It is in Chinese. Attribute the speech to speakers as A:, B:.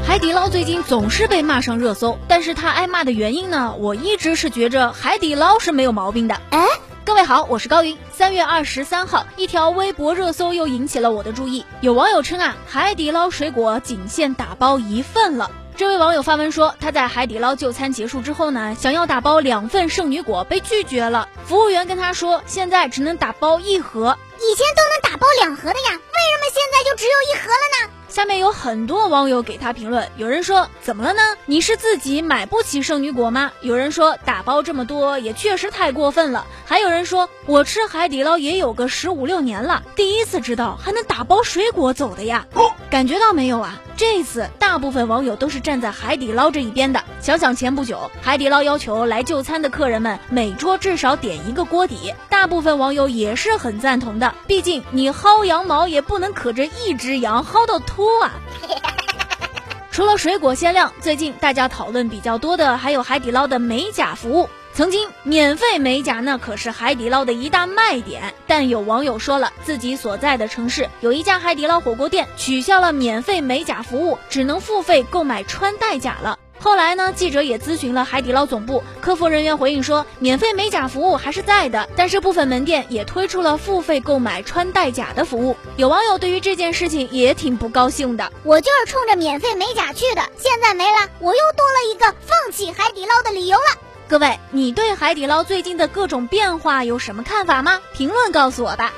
A: 海底捞最近总是被骂上热搜，但是他挨骂的原因呢？我一直是觉着海底捞是没有毛病的。
B: 哎，
A: 各位好，我是高云。三月二十三号，一条微博热搜又引起了我的注意。有网友称啊，海底捞水果仅限打包一份了。这位网友发文说，他在海底捞就餐结束之后呢，想要打包两份圣女果，被拒绝了。服务员跟他说，现在只能打包一盒，
B: 以前都能打包两盒的呀，为什么现在就只有一盒了呢？
A: 下面有很多网友给他评论，有人说怎么了呢？你是自己买不起圣女果吗？有人说打包这么多也确实太过分了。还有人说我吃海底捞也有个十五六年了，第一次知道还能打包水果走的呀。感觉到没有啊？这次大部分网友都是站在海底捞这一边的。想想前不久，海底捞要求来就餐的客人们每桌至少点一个锅底，大部分网友也是很赞同的。毕竟你薅羊毛也不能可着一只羊薅到秃啊。除了水果限量，最近大家讨论比较多的还有海底捞的美甲服务。曾经免费美甲那可是海底捞的一大卖点，但有网友说了，自己所在的城市有一家海底捞火锅店取消了免费美甲服务，只能付费购买穿戴甲了。后来呢，记者也咨询了海底捞总部，客服人员回应说，免费美甲服务还是在的，但是部分门店也推出了付费购买穿戴甲的服务。有网友对于这件事情也挺不高兴的，
B: 我就是冲着免费美甲去的，现在没了，我又多了一个放弃海底捞的理由了。
A: 各位，你对海底捞最近的各种变化有什么看法吗？评论告诉我吧。